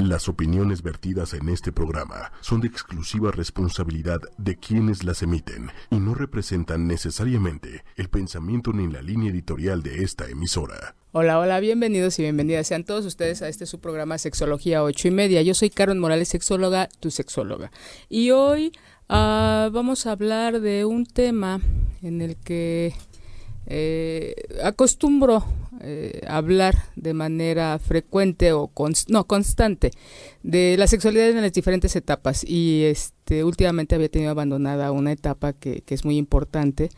Las opiniones vertidas en este programa son de exclusiva responsabilidad de quienes las emiten y no representan necesariamente el pensamiento ni la línea editorial de esta emisora. Hola, hola, bienvenidos y bienvenidas sean todos ustedes a este su programa Sexología 8 y media. Yo soy Karen Morales, sexóloga, tu sexóloga. Y hoy ah, vamos a hablar de un tema en el que eh, acostumbro eh, hablar de manera frecuente o no constante de la sexualidad en las diferentes etapas. Y este últimamente había tenido abandonada una etapa que, que es muy importante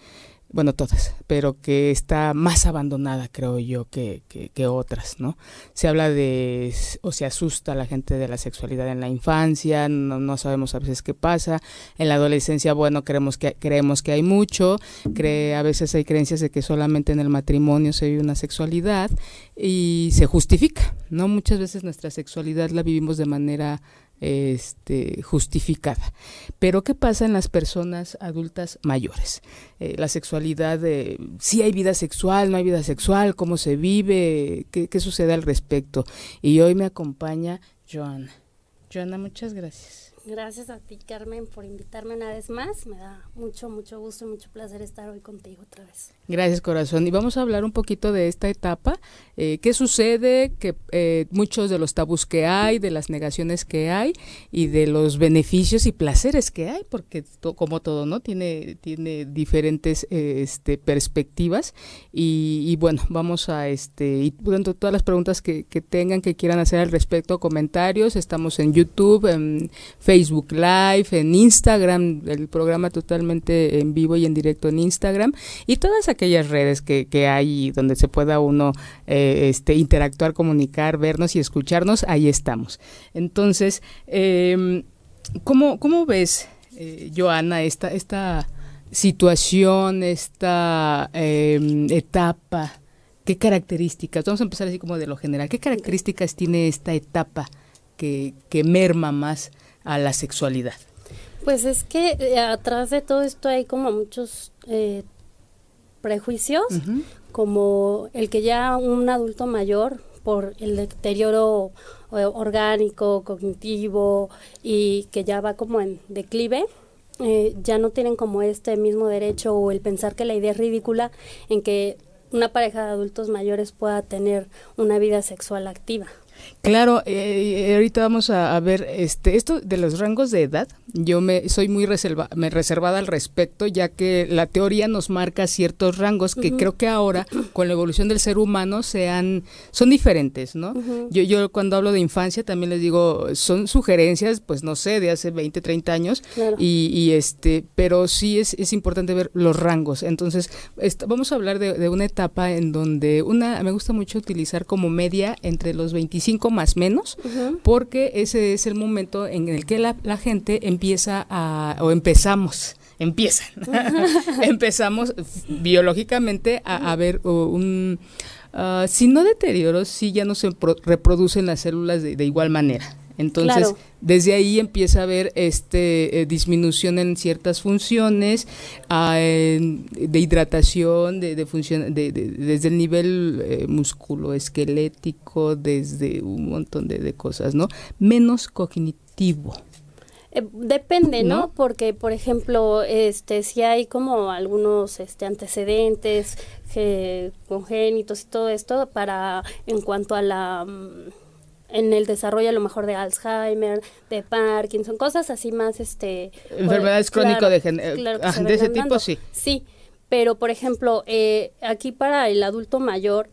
bueno, todas, pero que está más abandonada, creo yo, que, que, otras, ¿no? Se habla de, o se asusta a la gente de la sexualidad en la infancia, no, no sabemos a veces qué pasa, en la adolescencia, bueno, creemos que, creemos que hay mucho, cree, a veces hay creencias de que solamente en el matrimonio se vive una sexualidad y se justifica, ¿no? Muchas veces nuestra sexualidad la vivimos de manera este, justificada. Pero ¿qué pasa en las personas adultas mayores? Eh, la sexualidad, eh, si hay vida sexual, no hay vida sexual, cómo se vive, qué, qué sucede al respecto. Y hoy me acompaña Joana. Joana, muchas gracias. Gracias a ti, Carmen, por invitarme una vez más. Me da mucho, mucho gusto y mucho placer estar hoy contigo otra vez. Gracias, corazón. Y vamos a hablar un poquito de esta etapa. Eh, ¿Qué sucede? Que eh, muchos de los tabús que hay, de las negaciones que hay y de los beneficios y placeres que hay, porque como todo, ¿no? Tiene, tiene diferentes eh, este, perspectivas. Y, bueno, vamos a, este, y bueno, todas las preguntas que, que tengan, que quieran hacer al respecto, comentarios. Estamos en YouTube, en Facebook Facebook Live, en Instagram, el programa totalmente en vivo y en directo en Instagram y todas aquellas redes que, que hay donde se pueda uno eh, este, interactuar, comunicar, vernos y escucharnos, ahí estamos. Entonces, eh, ¿cómo, ¿cómo, ves, eh, Joana, esta, esta situación, esta em, etapa? ¿Qué características? Vamos a empezar así como de lo general. ¿Qué características tiene esta etapa que, que merma más a la sexualidad? Pues es que eh, atrás de todo esto hay como muchos eh, prejuicios, como el que ya un adulto mayor, por el deterioro eh, orgánico, cognitivo y que ya va como en declive, ya no tienen como este mismo derecho o el pensar que la idea es ridícula en que una pareja de adultos mayores pueda tener una vida sexual activa. Claro, eh, eh, ahorita vamos a, ver este esto de los rangos de edad. Yo me soy muy reserva, me reservada al respecto, ya que la teoría nos marca ciertos rangos que creo que ahora con la evolución del ser humano sean son diferentes, ¿no? Yo yo cuando hablo de infancia también les digo son sugerencias, pues no sé, de hace 20, 30 años y, este, pero sí es, es importante ver los rangos. Entonces vamos a hablar de, de una etapa en donde una me gusta mucho utilizar como media entre los 25 más menos, porque ese es el momento en el que la, gente empieza a, o empezamos, empiezan, empezamos biológicamente a, ver un... Uh, si no deterioro, si ya no se reproducen las células de igual manera. Entonces, desde ahí empieza a haber este eh, disminución en ciertas funciones ah, de hidratación, de, de función, de, desde el nivel eh, musculoesquelético, desde un montón de, cosas, ¿no? Menos cognitivo. Eh, depende, ¿no? Porque, por ejemplo, este, si hay como algunos este, antecedentes congénitos y todo esto para, en cuanto a la mm, en el desarrollo a lo mejor de Alzheimer, de Parkinson, cosas así más este enfermedades crónicas de, eh, de ese tipo sí. Sí, pero por ejemplo, eh, aquí para el adulto mayor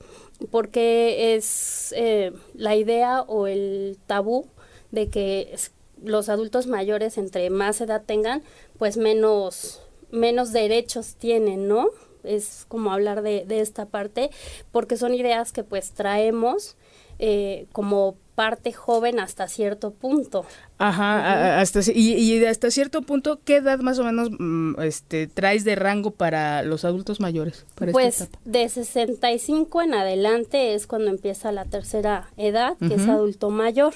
porque es eh, la idea o el tabú de que los adultos mayores entre más edad tengan, pues menos menos derechos tienen, ¿no? Es como hablar de, de esta parte, porque son ideas que pues traemos eh, como parte joven hasta cierto punto. Ajá, hasta, y, y, hasta cierto punto, ¿qué edad más o menos mm, este, traes de rango para los adultos mayores? pues de 65 en adelante es cuando empieza la tercera edad, que es adulto mayor.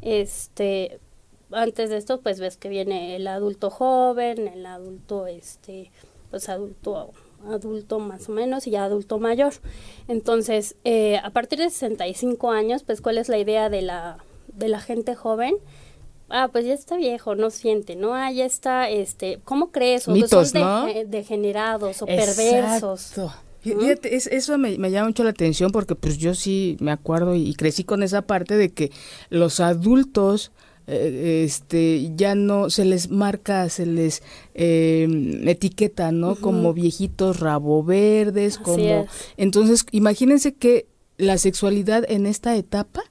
Este, antes de esto, pues ves que viene el adulto joven, el adulto, este, pues adulto adulto más o menos y adulto mayor. Entonces, eh, a partir de 65 años, pues, ¿cuál es la idea de la de la gente joven, ah, pues ya está viejo, no siente, ¿no? Ah, ya está, este, ¿cómo crees? O Mitos, son ¿no? degenerados o perversos. Exacto. Fíjate, es, eso me, me, llama mucho la atención porque pues yo sí me acuerdo y, crecí con esa parte de que los adultos eh, este ya no se les marca, se les eh, etiqueta, ¿no? Como viejitos rabo verdes, como entonces imagínense que la sexualidad en esta etapa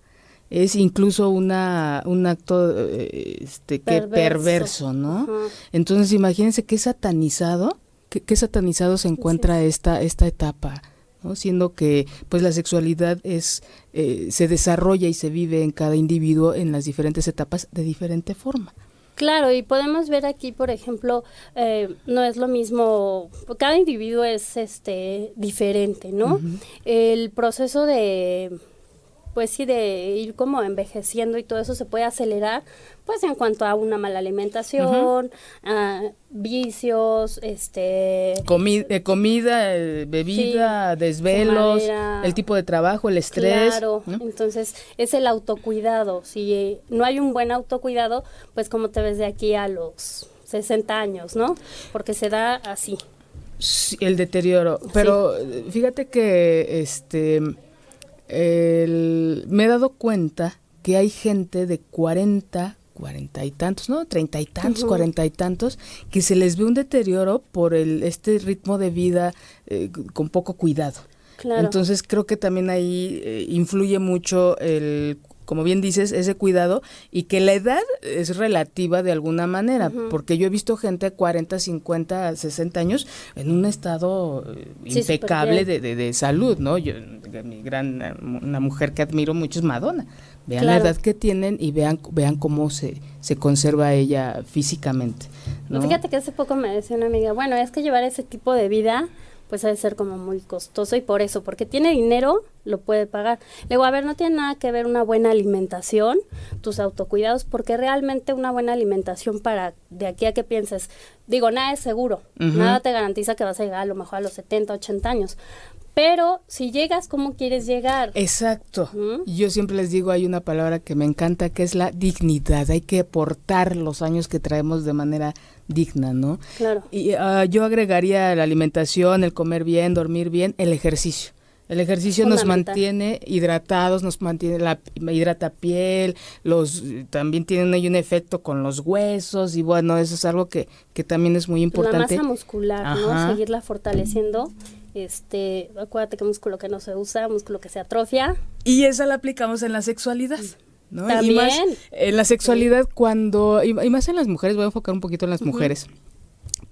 es incluso una un acto eh, este que perverso, ¿no? Entonces imagínense qué satanizado, qué, satanizado se encuentra esta esta etapa. ¿No? siendo que pues la sexualidad es eh, se desarrolla y se vive en cada individuo en las diferentes etapas de diferente forma. Claro, y podemos ver aquí, por ejemplo, eh, no es lo mismo, cada individuo es este diferente, ¿no? El proceso de pues sí, de ir como envejeciendo y todo eso se puede acelerar, pues en cuanto a una mala alimentación, a vicios, este... Eh, comida, eh, bebida, desvelos, el tipo de trabajo, el estrés. Claro, entonces es el autocuidado. Si eh, no hay un buen autocuidado, pues como te ves de aquí a los 60 años, ¿no? Porque se da así. el deterioro. Pero fíjate que este me he dado cuenta que hay gente de 40, 40 y tantos, ¿no? 30 y tantos, 40 y tantos, que se les ve un deterioro por el, este ritmo de vida eh, con poco cuidado. Entonces creo que también ahí eh, influye mucho el como bien dices, ese cuidado y que la edad es relativa de alguna manera, porque yo he visto gente de 40, 50, 60 años en un estado eh, impecable de, de, salud, ¿no? Yo, mi gran, una mujer que admiro mucho es Madonna. Vean la edad que tienen y vean, vean cómo se, se conserva ella físicamente. ¿no? Fíjate que hace poco me decía una amiga, bueno, es que llevar ese tipo de vida pues ha de ser como muy costoso y por eso, porque tiene dinero, lo puede pagar. Luego, a ver, no tiene nada que ver una buena alimentación, tus autocuidados, porque realmente una buena alimentación para de aquí a que pienses, digo, nada es seguro, nada te garantiza que vas a llegar a lo mejor a los 70, 80 años, pero si llegas, ¿cómo quieres llegar? Exacto. Yo siempre les digo, hay una palabra que me encanta, que es la dignidad. Hay que aportar los años que traemos de manera digna, ¿no? Claro. Y uh, yo agregaría la alimentación, el comer bien, dormir bien, el ejercicio. El ejercicio nos mantiene hidratados, nos mantiene la hidrata piel, los también tiene un efecto con los huesos y bueno, eso es algo que, que también es muy importante. La masa muscular, ¿no? Seguirla fortaleciendo este, acuérdate que músculo que no se usa, músculo que se atrofia. Y esa la aplicamos en la sexualidad. ¿no? También. Y más en la sexualidad cuando, y, más en las mujeres, voy a enfocar un poquito en las mujeres,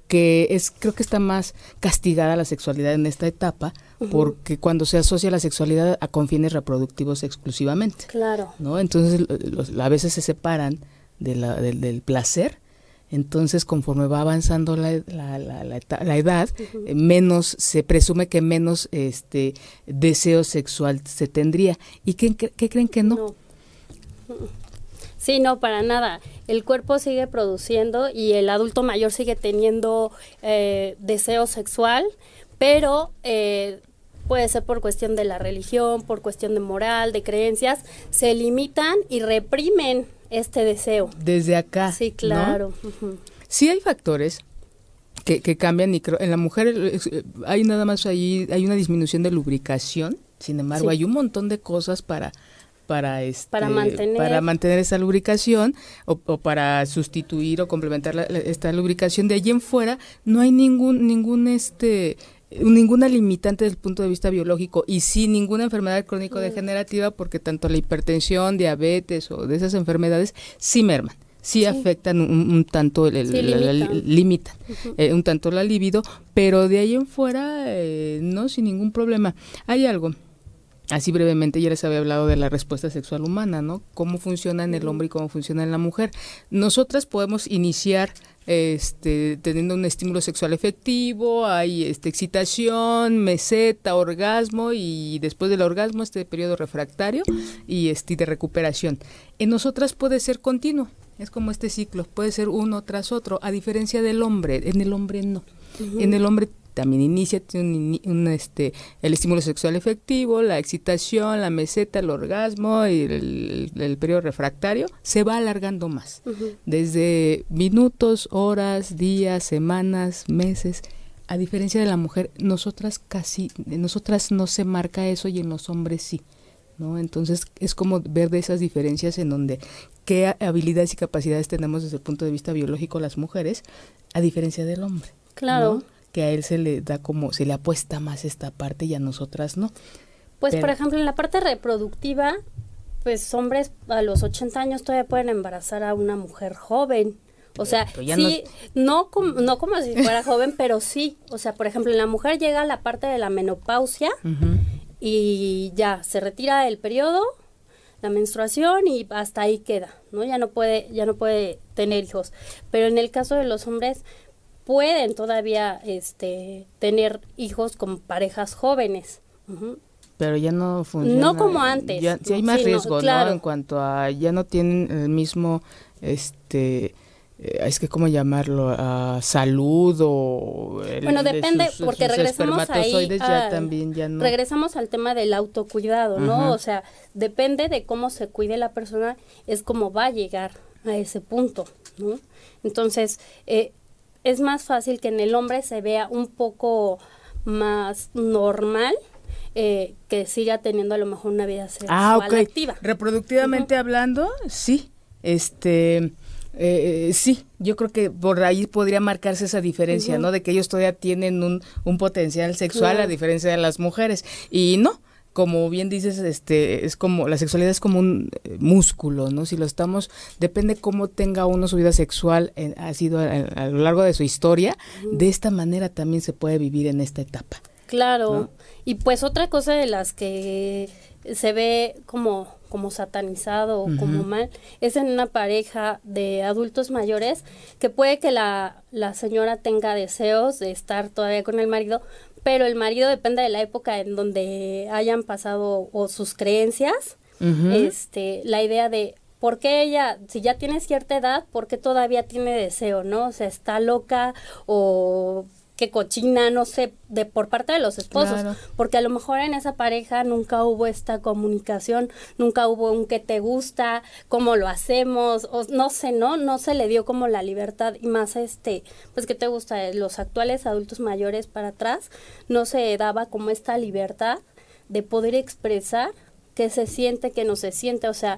que es, creo que está más castigada la sexualidad en esta etapa, porque cuando se asocia la sexualidad a con fines reproductivos exclusivamente. Claro. ¿no? Entonces a veces se separan de la, del placer entonces, conforme va avanzando la, edad, eh, menos se presume que menos este deseo sexual se tendría. ¿Y qué, creen que no? Sí, no, para nada. El cuerpo sigue produciendo y el adulto mayor sigue teniendo eh, deseo sexual, pero eh, puede ser por cuestión de la religión, por cuestión de moral, de creencias, se limitan y reprimen este deseo. Desde acá. Sí, claro. Sí hay factores que, que cambian y en la mujer eh, hay nada más ahí, hay una disminución de lubricación, sin embargo hay un montón de cosas para para este, para mantener para mantener esa lubricación o, para sustituir o complementar esta lubricación de allí en fuera no hay ningún ningún este ninguna limitante desde el punto de vista biológico y sin ninguna enfermedad crónico-degenerativa porque tanto la hipertensión, diabetes o de esas enfermedades sí merman sí, afectan un, tanto el, limitan, eh, un tanto la libido, pero de ahí en fuera eh, no sin ningún problema. Hay algo Así brevemente ya les había hablado de la respuesta sexual humana, ¿no? Cómo funciona en el hombre y cómo funciona en la mujer. Nosotras podemos iniciar este, teniendo un estímulo sexual efectivo, hay este, excitación, meseta, orgasmo y después del orgasmo este periodo refractario y este, de recuperación. En nosotras puede ser continuo, es como este ciclo, puede ser uno tras otro, a diferencia del hombre, en el hombre no. En el hombre también inicia un, este, el estímulo sexual efectivo, la excitación, la meseta, el orgasmo y el, periodo refractario, se va alargando más. Desde minutos, horas, días, semanas, meses. A diferencia de la mujer, nosotras casi, nosotras no se marca eso y en los hombres sí. ¿no? Entonces es como ver de esas diferencias en donde qué habilidades y capacidades tenemos desde el punto de vista biológico las mujeres, a diferencia del hombre. Claro. Que a él se le da como, se le apuesta más esta parte y a nosotras no. Pues, por ejemplo, en la parte reproductiva, pues hombres a los 80 años todavía pueden embarazar a una mujer joven. O sea, sí, no, como, no como si fuera joven, pero sí. O sea, por ejemplo, en la mujer llega la parte de la menopausia y ya se retira el periodo, la menstruación y hasta ahí queda, ¿no? Ya no puede, ya no puede tener hijos. Pero en el caso de los hombres pueden todavía este tener hijos con parejas jóvenes. Pero ya no funciona. No como antes. Ya, hay más riesgo, ¿no? En cuanto a ya no tienen el mismo este eh, es que cómo llamarlo a salud o bueno depende porque regresamos ahí también ya no. regresamos al tema del autocuidado no o sea depende de cómo se cuide la persona es como va a llegar a ese punto no entonces eh, es más fácil que en el hombre se vea un poco más normal eh, que siga teniendo a lo mejor una vida sexual ah, activa. Reproductivamente hablando, sí. Este, eh, sí, yo creo que por ahí podría marcarse esa diferencia, ¿no? De que ellos todavía tienen un, un potencial sexual a diferencia de las mujeres. Y no, como bien dices, este, es como, la sexualidad es como un eh, músculo, ¿no? Si lo estamos, depende cómo tenga uno su vida sexual, ha sido a, lo largo de su historia, de esta manera también se puede vivir en esta etapa. Claro, y pues otra cosa de las que se ve como como satanizado o como mal, es en una pareja de adultos mayores que puede que la, la señora tenga deseos de estar todavía con el marido, pero el marido depende de la época en donde hayan pasado o sus creencias, este, la idea de ¿por qué ella, si ya tiene cierta edad, por qué todavía tiene deseo, no? O sea, está loca o que cochina, no sé, de por parte de los esposos, porque a lo mejor en esa pareja nunca hubo esta comunicación, nunca hubo un que te gusta, cómo lo hacemos, o no sé, no, no se le dio como la libertad y más este, pues que te gusta, los actuales adultos mayores para atrás, no se daba como esta libertad de poder expresar qué se siente, qué no se siente, o sea,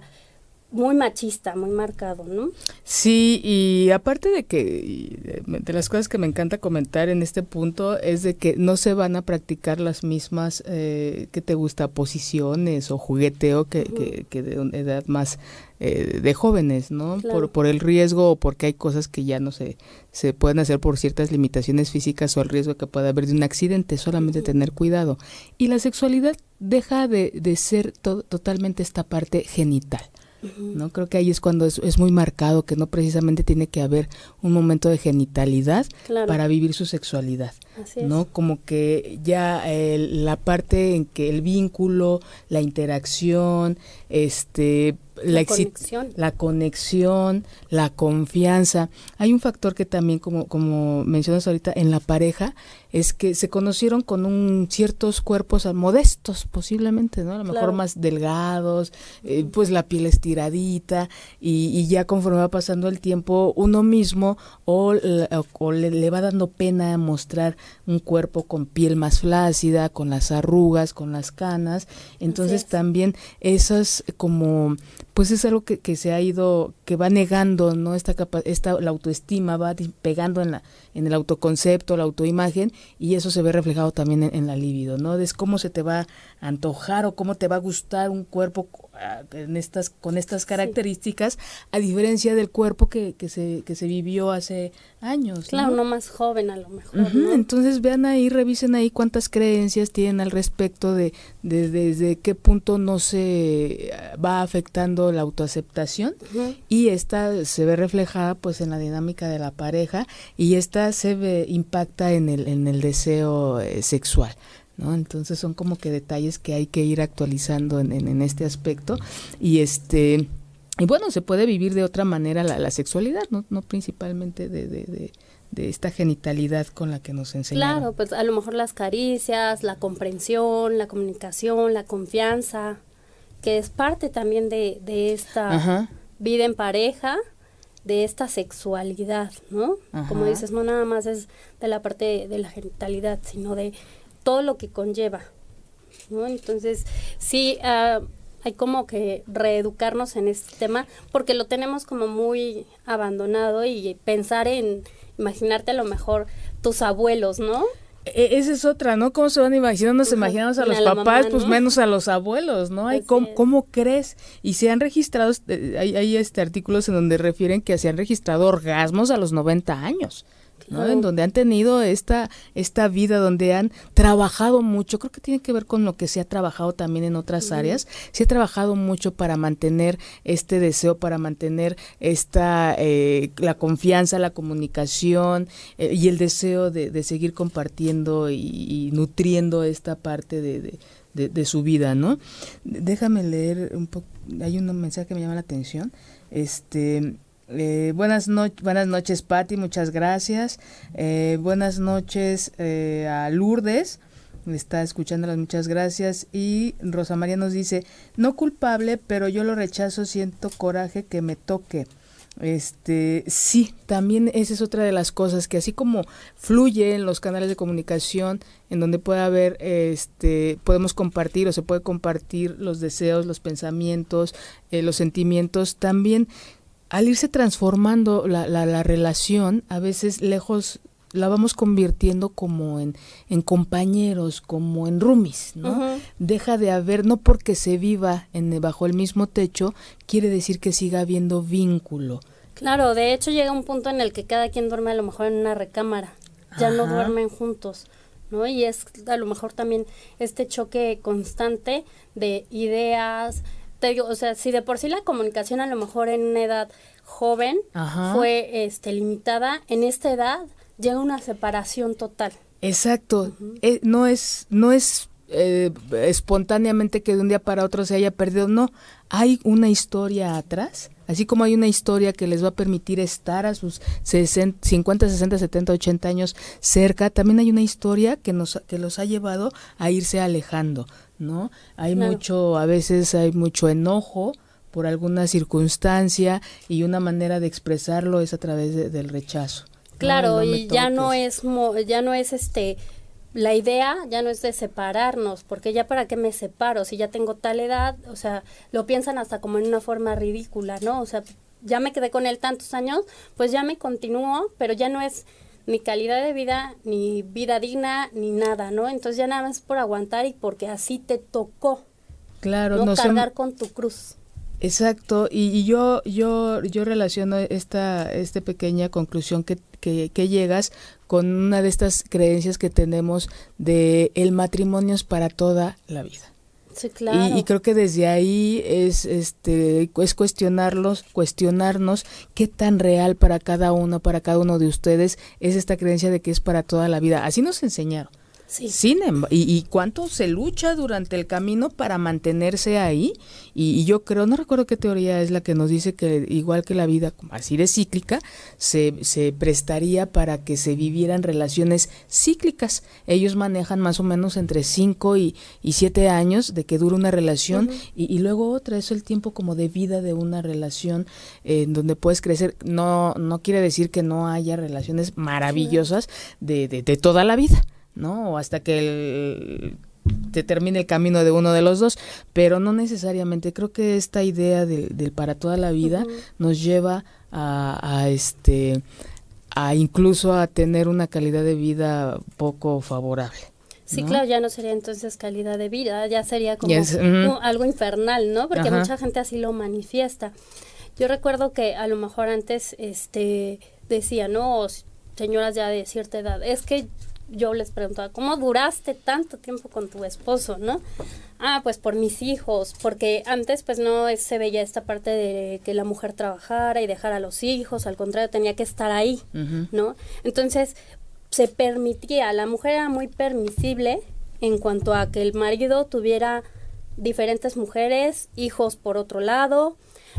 muy machista, muy marcado, ¿no? Sí, y aparte de que de las cosas que me encanta comentar en este punto es de que no se van a practicar las mismas eh, que te gusta posiciones o jugueteo que, que, de una edad más eh, de jóvenes, ¿no? Por, por el riesgo o porque hay cosas que ya no se, se pueden hacer por ciertas limitaciones físicas o el riesgo que pueda haber de un accidente, solamente tener cuidado. Y la sexualidad deja de, de ser totalmente esta parte genital. ¿No? Creo que ahí es cuando es, muy marcado que no precisamente tiene que haber un momento de genitalidad para vivir su sexualidad, ¿no? Como que ya la parte en que el vínculo, la interacción, este la, conexión. la conexión, la confianza. Hay un factor que también, como, como mencionas ahorita, en la pareja, es que se conocieron con un ciertos cuerpos modestos, posiblemente, ¿no? A lo mejor más delgados, eh, pues la piel estiradita, y, ya conforme va pasando el tiempo, uno mismo o, le, va dando pena mostrar un cuerpo con piel más flácida, con las arrugas, con las canas. Entonces también esas como pues es algo que, que, se ha ido, que va negando, ¿no? Esta, esta la autoestima va pegando en, la, en el autoconcepto, la autoimagen, y eso se ve reflejado también en, la libido, ¿no? Es cómo se te va a antojar o cómo te va a gustar un cuerpo Ah, en estas, con estas características, a diferencia del cuerpo que, que, se, que se vivió hace años. Claro, no, más joven a lo mejor. Entonces vean ahí, revisen ahí cuántas creencias tienen al respecto de, de desde qué punto no se va afectando la autoaceptación y esta se ve reflejada pues en la dinámica de la pareja y esta se ve, impacta en el, en el deseo eh, sexual. ¿no? Entonces son como que detalles que hay que ir actualizando en, en, este aspecto y este y bueno se puede vivir de otra manera la, la sexualidad, no, no principalmente de, de, de esta genitalidad con la que nos enseñaron. Claro, pues a lo mejor las caricias, la comprensión, la comunicación, la confianza, que es parte también de, de esta vida en pareja, de esta sexualidad, ¿no? Como dices, no nada más es de la parte de, la genitalidad, sino de todo lo que conlleva, ¿no? Entonces, sí, uh, hay como que reeducarnos en este tema porque lo tenemos como muy abandonado y pensar en imaginarte a lo mejor tus abuelos, ¿no? E, esa es otra, ¿no? ¿Cómo se van? Nos imaginamos a los papás, pues menos a los abuelos, ¿no? Hay ¿cómo, ¿cómo, crees? Y se han registrado, eh, hay, hay este artículos en donde refieren que se han registrado orgasmos a los 90 años. En donde han tenido esta, esta vida, donde han trabajado mucho, creo que tiene que ver con lo que se ha trabajado también en otras áreas, se ha trabajado mucho para mantener este deseo, para mantener esta, eh, la confianza, la comunicación eh, y el deseo de, seguir compartiendo y, nutriendo esta parte de, de, su vida, ¿no? Déjame leer un poco, hay un mensaje que me llama la atención. Este, eh, buenas, buenas noches, Patti, muchas gracias. Eh, buenas noches eh, a Lourdes, está escuchándolas, muchas gracias. Y Rosa María nos dice, no culpable, pero yo lo rechazo, siento coraje que me toque. Este, sí, también esa es otra de las cosas que así como fluye en los canales de comunicación en donde puede haber este podemos compartir o se puede compartir los deseos, los pensamientos, los sentimientos, también al irse transformando la, la, relación, a veces lejos la vamos convirtiendo como en, en compañeros, como en roomies, ¿no? Deja de haber, no porque se viva en, bajo el mismo techo, quiere decir que siga habiendo vínculo. Claro, de hecho llega un punto en el que cada quien duerme a lo mejor en una recámara, ya no duermen juntos, ¿no? Y es a lo mejor también este choque constante de ideas, o sea, si de por sí la comunicación a lo mejor en una edad joven fue este limitada, en esta edad llega una separación total. Exacto. Eh, no es no es eh, espontáneamente que de un día para otro se haya perdido, no, hay una historia atrás, así como hay una historia que les va a permitir estar a sus 60, 50, 60, 70, 80 años cerca, también hay una historia que nos que los ha llevado a irse alejando, ¿no? Hay mucho, a veces hay mucho enojo por alguna circunstancia y una manera de expresarlo es a través del rechazo. Claro, y ya no es ya no es este la idea ya no es de separarnos, porque ya para qué me separo si ya tengo tal edad, o sea, lo piensan hasta como en una forma ridícula, ¿no? O sea, ya me quedé con él tantos años, pues ya me continúo, pero ya no es ni calidad de vida, ni vida digna, ni nada, ¿no? Entonces ya nada más por aguantar y porque así te tocó. Claro, no cargar con tu cruz. Exacto, y, yo, yo, yo relaciono esta, esta pequeña conclusión que, que, que, llegas con una de estas creencias que tenemos de el matrimonio es para toda la vida. Sí, claro. Y, creo que desde ahí es este es cuestionarlos, cuestionarnos qué tan real para cada uno, para cada uno de ustedes es esta creencia de que es para toda la vida. Así nos enseñaron. Sí. y, cuánto se lucha durante el camino para mantenerse ahí. Y, yo creo, no recuerdo qué teoría es la que nos dice que igual que la vida, así de cíclica, se, se prestaría para que se vivieran relaciones cíclicas. Ellos manejan más o menos entre 5 y 7 años de que dura una relación y, luego otra. Es el tiempo como de vida de una relación en donde puedes crecer. No, no quiere decir que no haya relaciones maravillosas de, de, de toda la vida. ¿No? O hasta que te termine el camino de uno de los dos, pero no necesariamente. Creo que esta idea del, para toda la vida nos lleva a, este a incluso a tener una calidad de vida poco favorable. Sí, claro, ya no sería entonces calidad de vida, ya sería como algo infernal, ¿no? Porque mucha gente así lo manifiesta. Yo recuerdo que a lo mejor antes este decía, no, señoras ya de cierta edad, es que yo les preguntaba, ¿cómo duraste tanto tiempo con tu esposo, no? Ah, pues por mis hijos, porque antes pues no se veía esta parte de que la mujer trabajara y dejara a los hijos, al contrario, tenía que estar ahí, ¿no? Entonces, se permitía, la mujer era muy permisible en cuanto a que el marido tuviera diferentes mujeres, hijos por otro lado,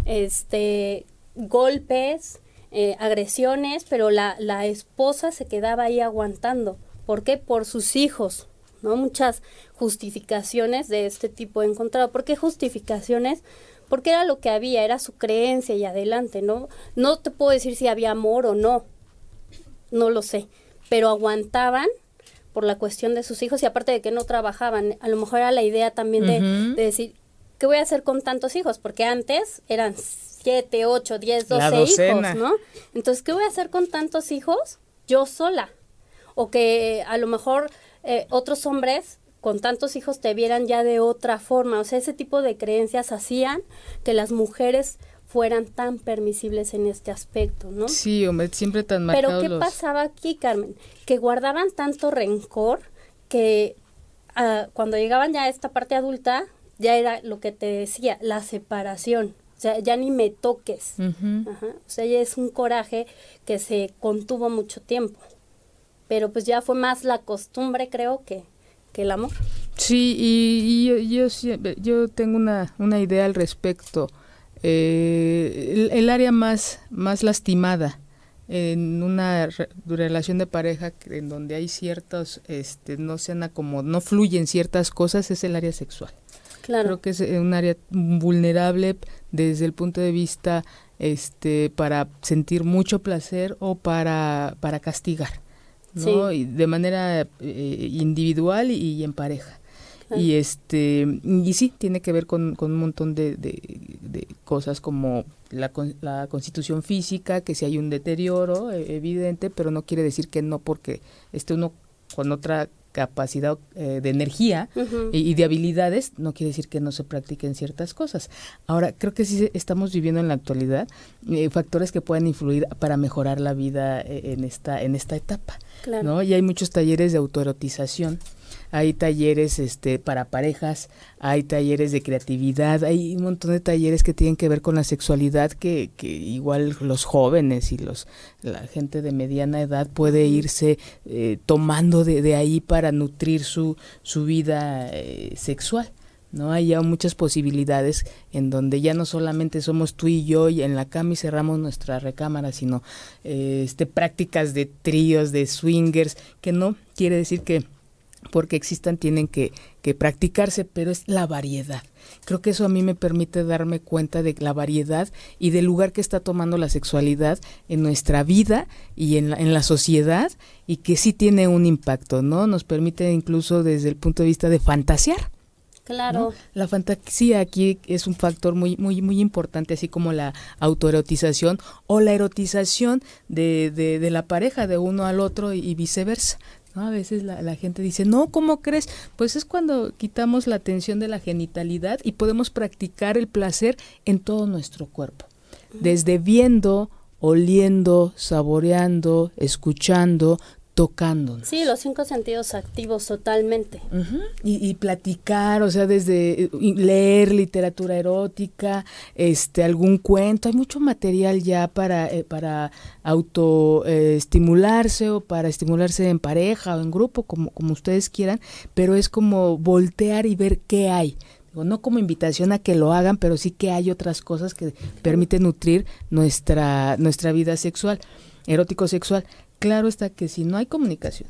este, golpes, eh, agresiones, pero la, la esposa se quedaba ahí aguantando. ¿Por qué? Por sus hijos, ¿no? Muchas justificaciones de este tipo he encontrado. ¿Por qué justificaciones? Porque era lo que había, era su creencia y adelante, ¿no? No te puedo decir si había amor o no, no lo sé, pero aguantaban por la cuestión de sus hijos y aparte de que no trabajaban, a lo mejor era la idea también de, de decir, ¿qué voy a hacer con tantos hijos? Porque antes eran siete, ocho, diez, doce hijos, ¿no? Entonces, ¿qué voy a hacer con tantos hijos? Yo sola. O que a lo mejor eh, otros hombres con tantos hijos te vieran ya de otra forma. O sea, ese tipo de creencias hacían que las mujeres fueran tan permisibles en este aspecto, ¿no? Sí, hombre, siempre tan marcados Pero ¿qué pasaba aquí, Carmen? Que guardaban tanto rencor que ah, cuando llegaban ya a esta parte adulta, ya era lo que te decía, la separación. O sea, ya ni me toques. O sea, ya es un coraje que se contuvo mucho tiempo. Pero pues ya fue más la costumbre, creo, que, que el amor. Sí, y, yo, yo, yo, tengo una, una idea al respecto. Eh, el, área más, más lastimada en una relación de pareja en donde hay ciertos, este, no sean como, no fluyen ciertas cosas, es el área sexual. Creo que es eh, un área vulnerable desde el punto de vista este para sentir mucho placer o para, para castigar, ¿no? Y de manera eh, individual y, en pareja. Y este y sí tiene que ver con, con un montón de, de, cosas como la, la, constitución física, que si hay un deterioro e, evidente, pero no quiere decir que no porque esté uno con otra capacidad eh, de energía y, de habilidades, no quiere decir que no se practiquen ciertas cosas. Ahora, creo que sí estamos viviendo en la actualidad eh, factores que pueden influir para mejorar la vida eh, en esta, en esta etapa. ¿no? Y hay muchos talleres de autoerotización hay talleres este para parejas, hay talleres de creatividad, hay un montón de talleres que tienen que ver con la sexualidad que, que igual los jóvenes y los la gente de mediana edad puede irse eh, tomando de, de, ahí para nutrir su, su vida eh, sexual. ¿no? Hay ya muchas posibilidades en donde ya no solamente somos tú y yo y en la cama y cerramos nuestra recámara, sino eh, este, prácticas de tríos, de swingers, que no quiere decir que porque existan tienen que, que, practicarse, pero es la variedad. Creo que eso a mí me permite darme cuenta de la variedad y del lugar que está tomando la sexualidad en nuestra vida y en la, en la sociedad y que sí tiene un impacto, ¿no? Nos permite incluso desde el punto de vista de fantasear. Claro. La fantasía aquí es un factor muy, muy, muy importante, así como la autoerotización o la erotización de, de, de la pareja de uno al otro y viceversa. A veces la, gente dice, no, ¿cómo crees? Pues es cuando quitamos la tensión de la genitalidad y podemos practicar el placer en todo nuestro cuerpo. Desde viendo, oliendo, saboreando, escuchando, tocándonos. Sí, los cinco sentidos activos totalmente. y, platicar, o sea, desde leer literatura erótica, este, algún cuento, hay mucho material ya para, eh, para auto eh, estimularse o para estimularse en pareja o en grupo, como, como ustedes quieran, pero es como voltear y ver qué hay no como invitación a que lo hagan, pero sí que hay otras cosas que permiten nutrir nuestra, nuestra vida sexual, erótico sexual claro está que si no hay comunicación,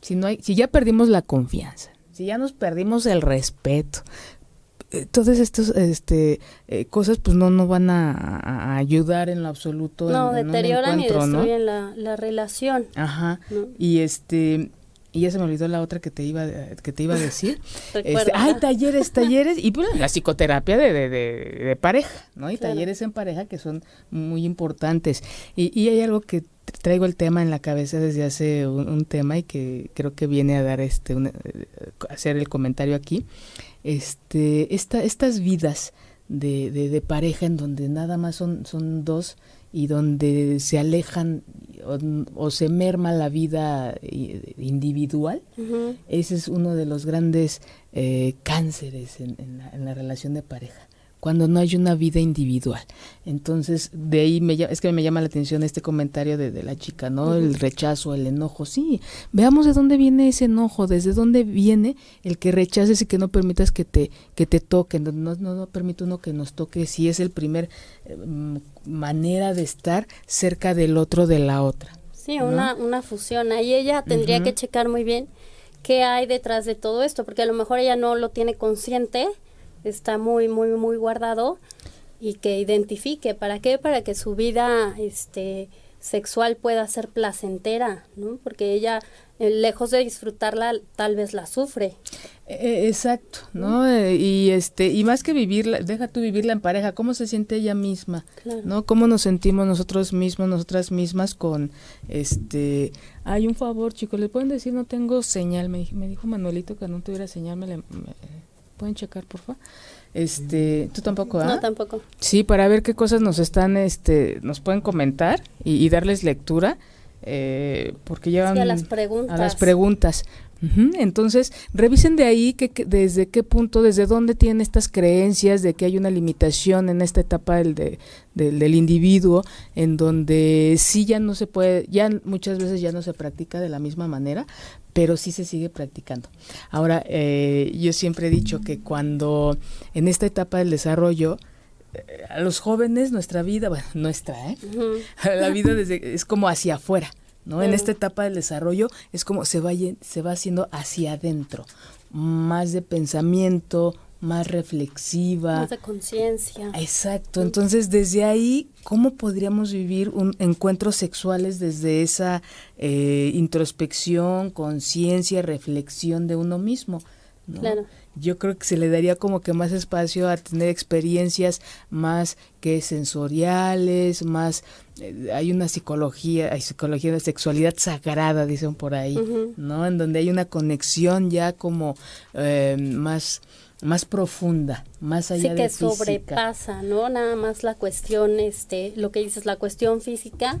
si no hay, si ya perdimos la confianza, si ya nos perdimos el respeto, eh, todas estas este, eh, cosas pues no nos van a, ayudar en lo absoluto. No, deterioran y destruyen la, la, relación. Ajá. Y este y ya se me olvidó la otra que te iba que te iba a decir. este, hay talleres, talleres y pues la psicoterapia de, de, de, pareja, ¿no? Y talleres en pareja que son muy importantes. Y, y hay algo que traigo el tema en la cabeza desde hace un, tema y que creo que viene a dar este eh, hacer el comentario aquí este esta, estas vidas de, de, pareja en donde nada más son son dos y donde se alejan o, se merma la vida eh, individual ese es uno de los grandes eh, cánceres en, la, en la relación de pareja cuando no hay una vida individual. Entonces, de ahí me, es que me llama la atención este comentario de, la chica, ¿no? El rechazo, el enojo. Sí, veamos de dónde viene ese enojo, desde dónde viene el que rechaces y que no permitas que te, que te toquen, no, no, no permite uno que nos toque si es el primer eh, manera de estar cerca del otro, de la otra. Sí, una, una fusión. Ahí ella tendría que checar muy bien qué hay detrás de todo esto, porque a lo mejor ella no lo tiene consciente, está muy, muy, muy guardado y que identifique, ¿para qué? Para que su vida este, sexual pueda ser placentera, ¿no? Porque ella, eh, lejos de disfrutarla, tal vez la sufre. E, e, exacto, ¿no? Eh, y este y más que vivirla, deja tú vivirla en pareja, ¿cómo se siente ella misma? ¿No? ¿Cómo nos sentimos nosotros mismos, nosotras mismas con este hay un favor, chicos, le pueden decir no tengo señal, me, me dijo Manuelito que no tuviera señal, me, pueden checar, por favor. Este, tú tampoco, ¿ah? No, tampoco. Sí, para ver qué cosas nos están este nos pueden comentar y, darles lectura. Eh, porque llevan a las preguntas. A las preguntas. Entonces, revisen de ahí que, desde qué punto, desde dónde tienen estas creencias de que hay una limitación en esta etapa del, de, del, individuo, en donde sí ya no se puede, ya muchas veces ya no se practica de la misma manera, pero sí se sigue practicando. Ahora, eh, yo siempre he dicho que cuando en esta etapa del desarrollo, eh, a los jóvenes nuestra vida, bueno, nuestra, ¿eh? La vida desde, es como hacia afuera. ¿No? En esta etapa del desarrollo es como se va, se va haciendo hacia adentro, más de pensamiento, más reflexiva. Más de conciencia. Exacto. Entonces, desde ahí, ¿cómo podríamos vivir un, encuentros sexuales desde esa eh, introspección, conciencia, reflexión de uno mismo? Claro yo creo que se le daría como que más espacio a tener experiencias más que sensoriales, más hay una psicología, hay psicología de sexualidad sagrada, dicen por ahí, ¿no? En donde hay una conexión ya como eh, más más profunda, más allá sí, que sobrepasa, ¿no? Nada más la cuestión, este, lo que dices, la cuestión física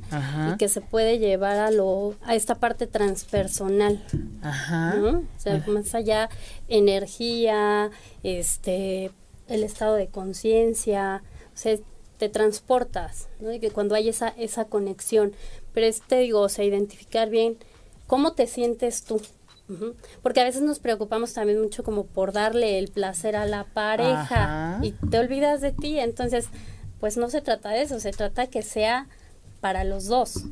y que se puede llevar a lo, a esta parte transpersonal, Ajá. ¿no? O sea, más allá, energía, este, el estado de conciencia, o sea, te transportas, ¿no? Y que cuando hay esa, esa conexión, pero es, te digo, o sea, identificar bien cómo te sientes tú, porque a veces nos preocupamos también mucho como por darle el placer a la pareja y te olvidas de ti. Entonces, pues no se trata de eso, se trata que sea para los dos.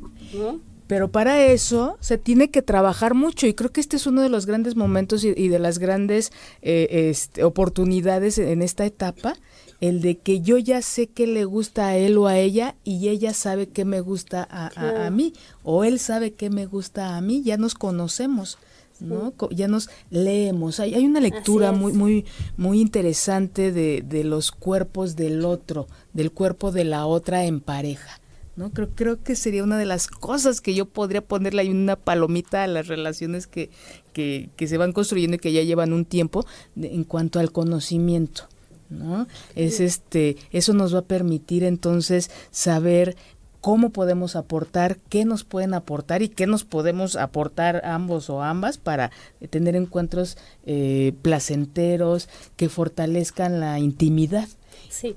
Pero para eso se tiene que trabajar mucho y creo que este es uno de los grandes momentos y, de las grandes eh, este, oportunidades en esta etapa, el de que yo ya sé qué le gusta a él o a ella y ella sabe qué me gusta a, a mí o él sabe qué me gusta a mí, ya nos conocemos. ¿no? Ya nos leemos, hay, hay una lectura muy, muy, muy interesante de, de, los cuerpos del otro, del cuerpo de la otra en pareja. ¿no? Creo, creo que sería una de las cosas que yo podría ponerle ahí una palomita a las relaciones que, que, que se van construyendo y que ya llevan un tiempo en cuanto al conocimiento. ¿No? Es este, eso nos va a permitir entonces saber cómo podemos aportar, qué nos pueden aportar y qué nos podemos aportar ambos o ambas para tener encuentros eh, placenteros que fortalezcan la intimidad. Sí.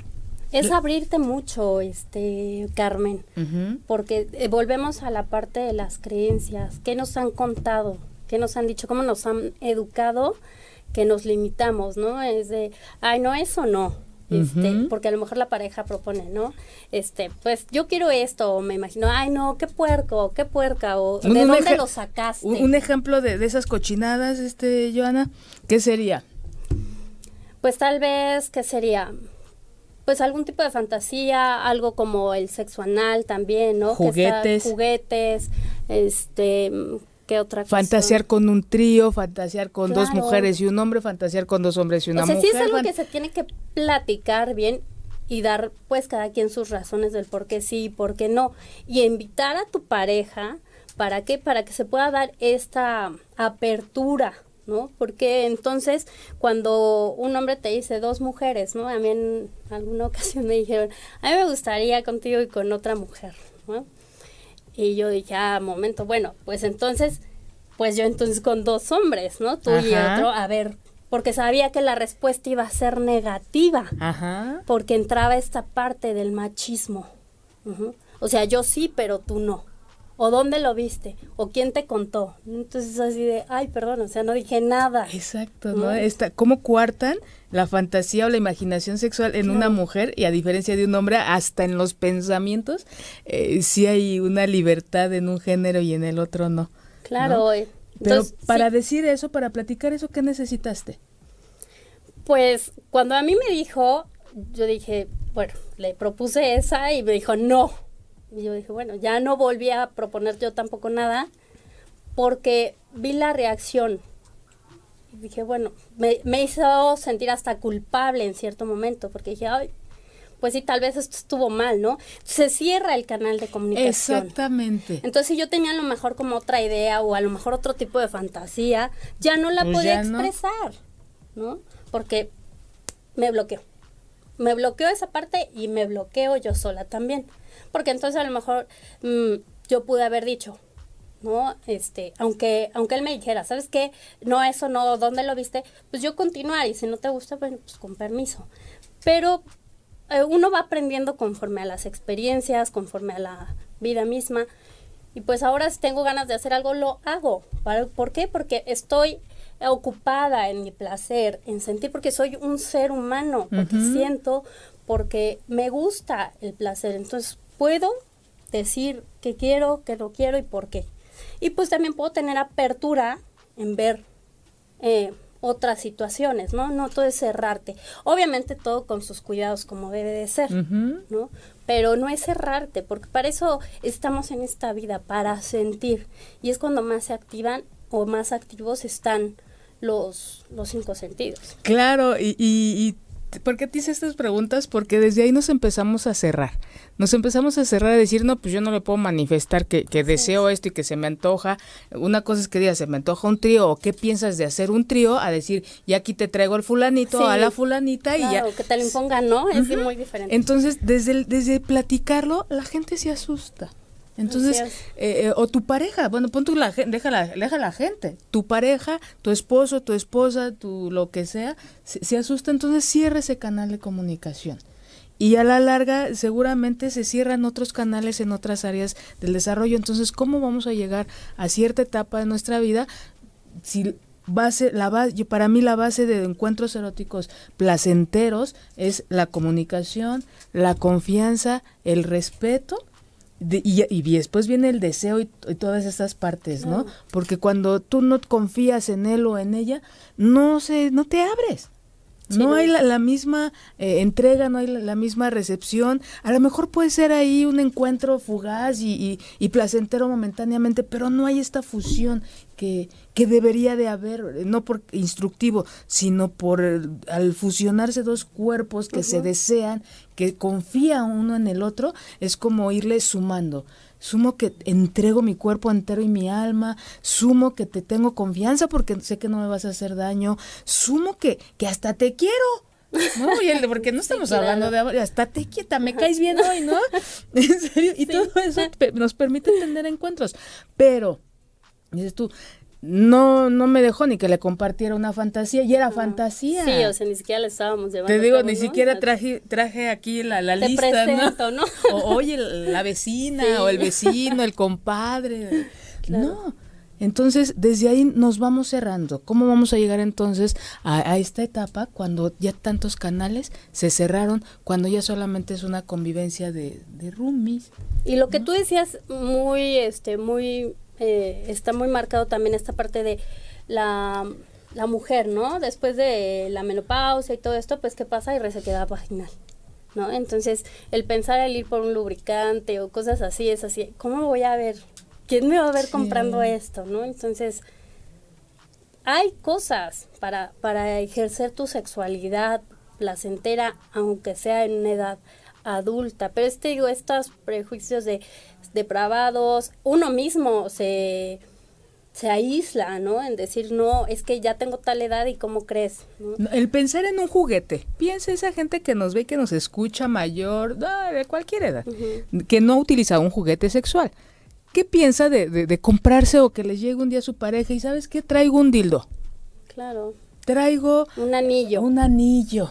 Es abrirte mucho, este Carmen, porque eh, volvemos a la parte de las creencias. ¿Qué nos han contado? ¿Qué nos han dicho? ¿Cómo nos han educado? Que nos limitamos, ¿no? Es de, ay, no, eso no este, porque a lo mejor la pareja propone, ¿no? Este, pues yo quiero esto, o me imagino, ay no, qué puerco, qué puerca, o de dónde lo sacaste. Un, ejemplo de, de, esas cochinadas, este, Joana, ¿qué sería? Pues tal vez, ¿qué sería? Pues algún tipo de fantasía, algo como el sexo anal también, ¿no? Juguetes. juguetes, este, otra Fantasear con un trío, fantasear con dos mujeres y un hombre, fantasear con dos hombres y una o sea, mujer. Sí es algo que se tiene que platicar bien y dar pues cada quien sus razones del por qué sí y por qué no. Y invitar a tu pareja, ¿para qué? Para que se pueda dar esta apertura, ¿no? Porque entonces cuando un hombre te dice dos mujeres, ¿no? A mí en alguna ocasión me dijeron, a mí me gustaría contigo y con otra mujer, ¿no? Y yo dije, ah, momento, bueno, pues entonces, pues yo entonces con dos hombres, ¿no? Tú y otro, a ver, porque sabía que la respuesta iba a ser negativa, Ajá. porque entraba esta parte del machismo. Ujú. O sea, yo sí, pero tú no. ¿O dónde lo viste? ¿O quién te contó? Entonces así de, ay, perdón, o sea, no dije nada. Exacto, ¿no? ¿No? Esta, ¿Cómo cuartan la fantasía o la imaginación sexual en una mujer y a diferencia de un hombre, hasta en los pensamientos, eh, sí hay una libertad en un género y en el otro no. Claro. ¿no? eh. Pero Entonces, para sí, decir eso, para platicar eso, ¿qué necesitaste? pues cuando a mí me dijo, yo dije, bueno, le propuse esa y me dijo, no. Y yo dije, bueno, ya no volví a proponer yo tampoco nada porque vi la reacción. Y dije, bueno, me, me hizo sentir hasta culpable en cierto momento porque dije, ay, pues sí, tal vez esto estuvo mal, ¿no? Se cierra el canal de comunicación. Exactamente. Entonces, si yo tenía a lo mejor como otra idea o a lo mejor otro tipo de fantasía, ya no la Pues podía ya no. expresar, ¿no? Porque me bloqueó. Me bloqueó esa parte y me bloqueo yo sola también. Porque entonces a lo mejor mm, yo pude haber dicho, ¿no? Este, aunque, aunque él me dijera, ¿sabes qué? No, eso no, ¿dónde lo viste? Pues yo continuar y si no te gusta, bueno, pues con permiso. Pero eh, uno va aprendiendo conforme a las experiencias, conforme a la vida misma. Y pues ahora si tengo ganas de hacer algo, lo hago. ¿Para- ¿Por qué? Porque estoy ocupada en mi placer, en sentir, porque soy un ser humano, porque Ujú. siento, porque me gusta el placer. Entonces puedo decir que quiero, que no quiero y por qué. Y pues también puedo tener apertura en ver eh, otras situaciones, ¿no? No todo es cerrarte. Obviamente todo con sus cuidados como debe de ser. ¿no? Pero no es cerrarte, porque para eso estamos en esta vida, para sentir. Y es cuando más se activan o más activos están los, los cinco sentidos. Claro, y, y, y ¿por qué te hice estas preguntas? Porque desde ahí nos empezamos a cerrar. Nos empezamos a cerrar a decir, no, pues yo no le puedo manifestar que, que deseo esto y que se me antoja. Una cosa es que diga, se me antoja un trío, o qué piensas de hacer un trío, a decir, y aquí te traigo al fulanito, Sí. a la fulanita, y ya. Claro, que te lo impongan, ¿no? Es muy diferente. Entonces, desde, el- desde platicarlo, la gente se asusta. Entonces, eh, eh, o tu pareja, bueno, pon tu la, deja la, deja la gente, tu pareja, tu esposo, tu esposa, tu lo que sea, se, se asusta, entonces cierra ese canal de comunicación. Y a la larga seguramente se cierran otros canales en otras áreas del desarrollo. Entonces, ¿cómo vamos a llegar a cierta etapa de nuestra vida si base la base para mí la base de encuentros eróticos placenteros es la comunicación la confianza el respeto de- y, y después viene el deseo y, y todas estas partes no porque cuando tú no confías en él o en ella no se no te abres Sí, no no. hay la, la misma eh, entrega, no hay la, la misma recepción. A lo mejor puede ser ahí un encuentro fugaz y- y placentero momentáneamente, pero no hay esta fusión que, que debería de haber, eh, no por instructivo, sino por al fusionarse dos cuerpos que se desean, que confía uno en el otro, es como irle sumando. Sumo que entrego mi cuerpo entero y mi alma, sumo que te tengo confianza porque sé que no me vas a hacer daño, sumo que, que hasta te quiero. No, y el- porque no estamos claro. hablando de amor, hasta te quieta, me caes bien hoy, ¿no? En serio, y todo eso nos permite tener encuentros. Pero, dices tú, no, no me dejó ni que le compartiera una fantasía, y era fantasía. Sí, o sea, ni siquiera le estábamos llevando. Te digo, cabo, ni ¿no? siquiera traje, traje aquí la, la Te lista, presento, ¿no? ¿no? O, oye, la vecina, Sí. o el vecino, el compadre. Claro. No. Entonces, desde ahí nos vamos cerrando. ¿Cómo vamos a llegar entonces a, a esta etapa cuando ya tantos canales se cerraron, cuando ya solamente es una convivencia de, de roomies? Y lo que tú decías muy, este, muy, eh, está muy marcado también esta parte de la, la mujer, ¿no? Después de la menopausia y todo esto, pues, ¿qué pasa? Y resequedad vaginal, ¿no? Entonces, el pensar el ir por un lubricante o cosas así, es así, ¿cómo voy a ver? ¿Quién me va a ver Sí. comprando esto, no? Entonces, hay cosas para, para ejercer tu sexualidad placentera, aunque sea en una edad adulta. Pero este digo, estos prejuicios de depravados, uno mismo se, se aísla, ¿no? En decir, no, es que ya tengo tal edad y cómo crees, ¿no? El pensar en un juguete. Piensa esa gente que nos ve, que nos escucha mayor, ah, de cualquier edad, que no ha utilizado un juguete sexual. ¿Qué piensa de, de- de comprarse o que les llegue un día su pareja y sabes qué? Traigo un dildo. Claro. Traigo un anillo. Un anillo.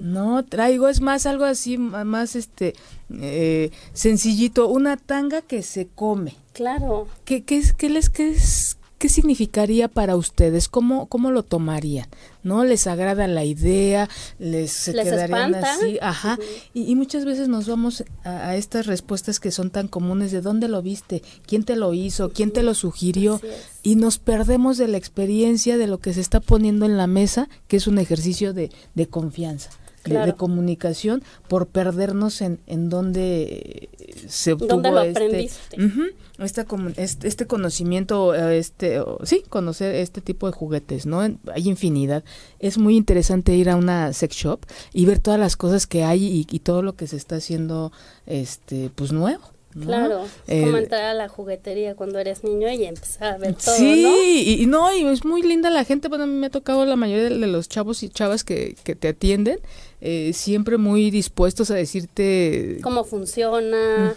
No, traigo, es más algo así, más este, eh, sencillito, una tanga que se come. Claro. ¿Qué, qué, qué les, qué es, ¿Qué significaría para ustedes? ¿Cómo, cómo lo tomarían? ¿No? ¿Les agrada la idea? ¿Les, se quedarían así? Ajá. y, muchas veces nos vamos a, estas respuestas que son tan comunes de dónde lo viste, quién te lo hizo, quién te lo sugirió. Y nos perdemos de la experiencia de lo que se está poniendo en la mesa, que es un ejercicio de, de confianza de, comunicación por perdernos en, en donde se obtuvo este, este, este, conocimiento, este, sí, conocer este tipo de juguetes, ¿no? Hay infinidad. Es muy interesante ir a una sex shop y ver todas las cosas que hay y, y todo lo que se está haciendo, este, pues nuevo. Claro, es como eh, entrar a la juguetería cuando eres niño y empezar a ver todo, sí, y, no, y es muy linda la gente, bueno, a mí me ha tocado la mayoría de, los chavos y chavas que, que te atienden, eh, siempre muy dispuestos a decirte... Cómo funciona.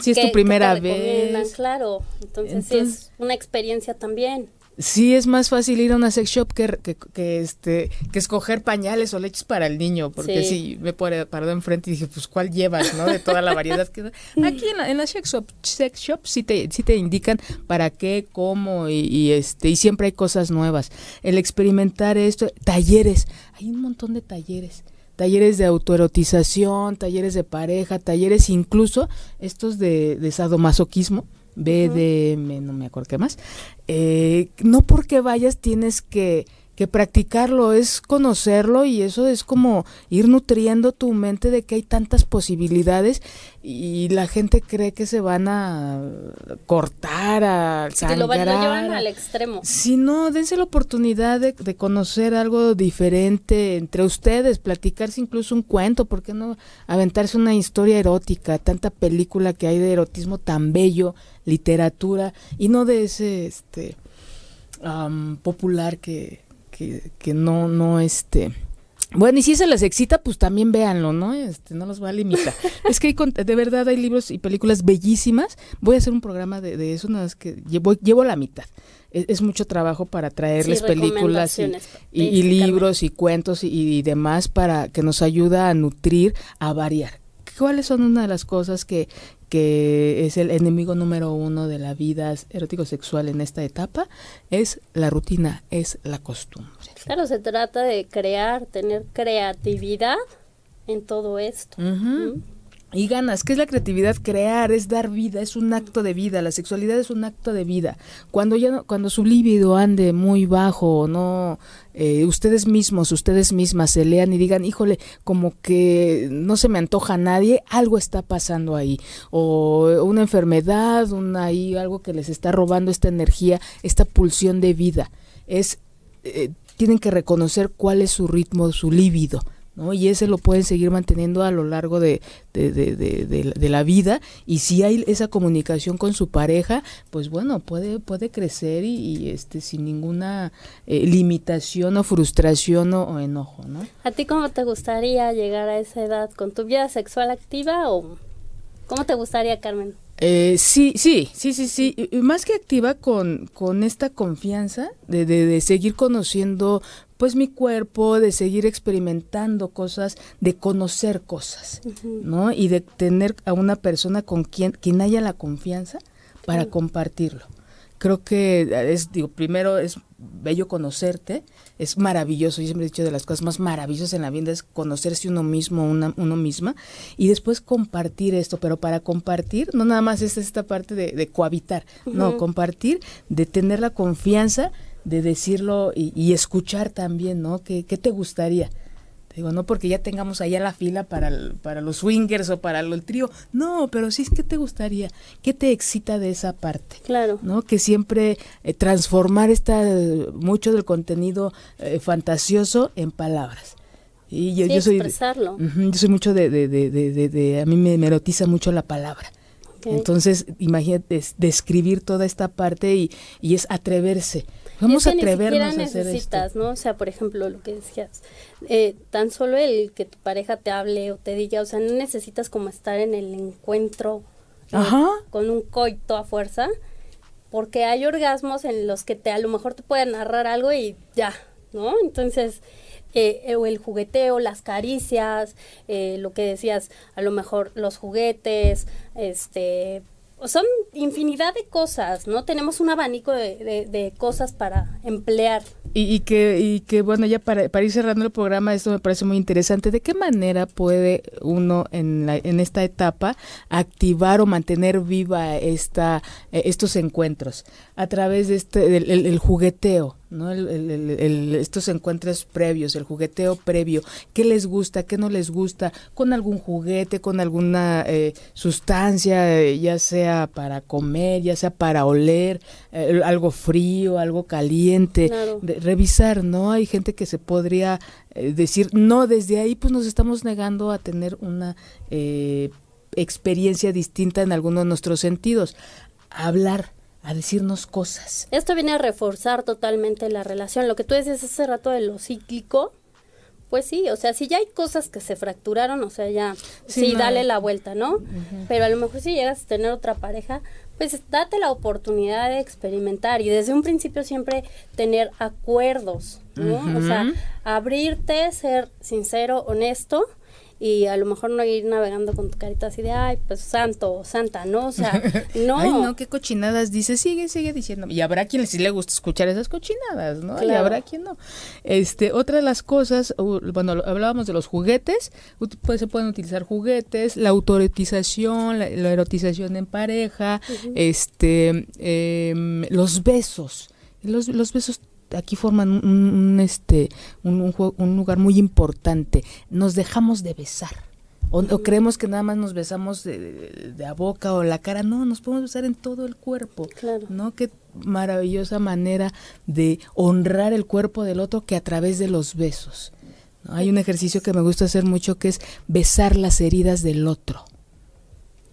si es tu primera vez. Claro, entonces, sí es una experiencia también. Sí es más fácil ir a una sex shop que, que, este que escoger pañales o leches para el niño porque sí, me he parado enfrente y dije pues cuál llevas no de toda la variedad que aquí en la, en la sex shop sex shop sí te sí te indican para qué cómo y, este y siempre hay cosas nuevas. El experimentar esto talleres. Hay un montón de talleres talleres de autoerotización talleres de pareja talleres incluso estos de, de sadomasoquismo BDM, no me acuerdo qué más. Eh, no porque vayas tienes que, que practicarlo, es conocerlo y eso es como ir nutriendo tu mente de que hay tantas posibilidades y la gente cree que se van a cortar, a sangrar. lo, llevan al extremo. Si no, dense la oportunidad de, de, conocer algo diferente entre ustedes, platicarse incluso un cuento, ¿por qué no aventarse una historia erótica? Tanta película que hay de erotismo tan bello, literatura, y no de ese este popular que, que, que no, no este bueno, y si se les excita, pues también véanlo, ¿no? Este, no los va a limitar. es que de verdad hay libros y películas bellísimas. Voy a hacer un programa de, eso, nada más que llevo, llevo la mitad. Es, mucho trabajo para traerles películas y, libros y cuentos y, demás para que nos ayuda a nutrir, a variar. ¿Cuáles son una de las cosas que, que es el enemigo número uno de la vida erótico-sexual en esta etapa? Es la rutina, es la costumbre. Claro, se trata de crear, tener creatividad en todo esto. Y ganas, ¿qué es la creatividad? Crear, es dar vida, es un acto de vida, la sexualidad es un acto de vida. Cuando ya no, cuando su líbido ande muy bajo, no, eh, ustedes mismos, ustedes mismas se lean y digan, híjole, como que no se me antoja a nadie, algo está pasando ahí, o una enfermedad, una ahí, algo que les está robando esta energía, esta pulsión de vida. Es eh, tienen que reconocer cuál es su ritmo, su líbido. ¿No? Y ese lo pueden seguir manteniendo a lo largo de, de, de, la vida. Y si hay esa comunicación con su pareja, pues bueno, puede, puede crecer y, este sin ninguna eh, limitación o frustración o, enojo, ¿no? ¿A ti cómo te gustaría llegar a esa edad? ¿Con tu vida sexual activa o cómo te gustaría, Carmen? Eh, sí, sí, sí, sí, sí. más que activa con, con esta confianza de, de, seguir conociendo pues mi cuerpo, de seguir experimentando cosas, de conocer cosas, ¿no? Y de tener a una persona con quien, quien haya la confianza para compartirlo. Creo que es, digo, primero es bello conocerte, es maravilloso, yo siempre he dicho de las cosas más maravillosas en la vida es conocerse uno mismo, una, uno misma, y después compartir esto, pero para compartir, no nada más es esta parte de, cohabitar, no, compartir, de tener la confianza de decirlo y, escuchar también, ¿no? ¿Qué, ¿Qué te gustaría? Digo, no porque ya tengamos allá la fila para, para los swingers o para el trío. No, pero sí, ¿qué te gustaría? ¿Qué te excita de esa parte? Claro. ¿No? Que siempre eh, transformar esta, mucho del contenido eh, fantasioso en palabras. Y yo, soy, expresarlo. yo soy mucho de, de, de, de, a mí me, erotiza mucho la palabra. Entonces, imagínate, describir toda esta parte y, y es atreverse. Vamos a atrevernos a hacer necesitas, ¿no? O sea, por ejemplo, lo que decías, eh, tan solo el que tu pareja te hable o te diga, o sea, no necesitas como estar en el encuentro eh, con un coito a fuerza, porque hay orgasmos en los que te a lo mejor te pueden narrar algo y ya, ¿no? Entonces, eh, o el jugueteo, las caricias, eh, lo que decías, a lo mejor los juguetes, este, son infinidad de cosas, ¿no? Tenemos un abanico de, de, cosas para emplear. Y, que, y que, bueno, ya para, para, ir cerrando el programa, esto me parece muy interesante. ¿De qué manera puede uno en, la, en esta etapa activar o mantener viva esta, eh, estos encuentros? A través de este, del el jugueteo, ¿no? El, estos encuentros previos, el jugueteo previo, qué les gusta, qué no les gusta, con algún juguete, con alguna eh, sustancia, eh, ya sea para comer, ya sea para oler, eh, algo frío, algo caliente, revisar, ¿no? Hay gente que se podría decir, no, desde ahí pues nos estamos negando a tener una experiencia distinta en alguno de nuestros sentidos. Hablar, a decirnos cosas. Esto viene a reforzar totalmente la relación. Lo que tú decías hace rato de lo cíclico, pues sí, o sea, si ya hay cosas que se fracturaron, o sea, ya, sí, dale la vuelta, ¿no? Pero a lo mejor si llegas a tener otra pareja, pues date la oportunidad de experimentar y desde un principio siempre tener acuerdos, ¿no? O sea, abrirte, ser sincero, honesto y a lo mejor no ir navegando con tu carita así de, ay, pues santo o santa, ¿no? O sea, no. ay, no, qué cochinadas dice, sigue, sigue diciendo. Y habrá quien sí le gusta escuchar esas cochinadas, ¿no? Y habrá quien no. Este, otra de las cosas, bueno, hablábamos de los juguetes, pues se pueden utilizar juguetes, la autoerotización, la, erotización en pareja, este, em, los besos. Los, los besos aquí forman un, este un, un, lugar muy importante. Nos dejamos de besar. O, creemos que nada más nos besamos de, de, boca o la cara. No, nos podemos besar en todo el cuerpo. Claro. ¿No? Qué maravillosa manera de honrar el cuerpo del otro que a través de los besos. Hay un ejercicio que me gusta hacer mucho que es besar las heridas del otro.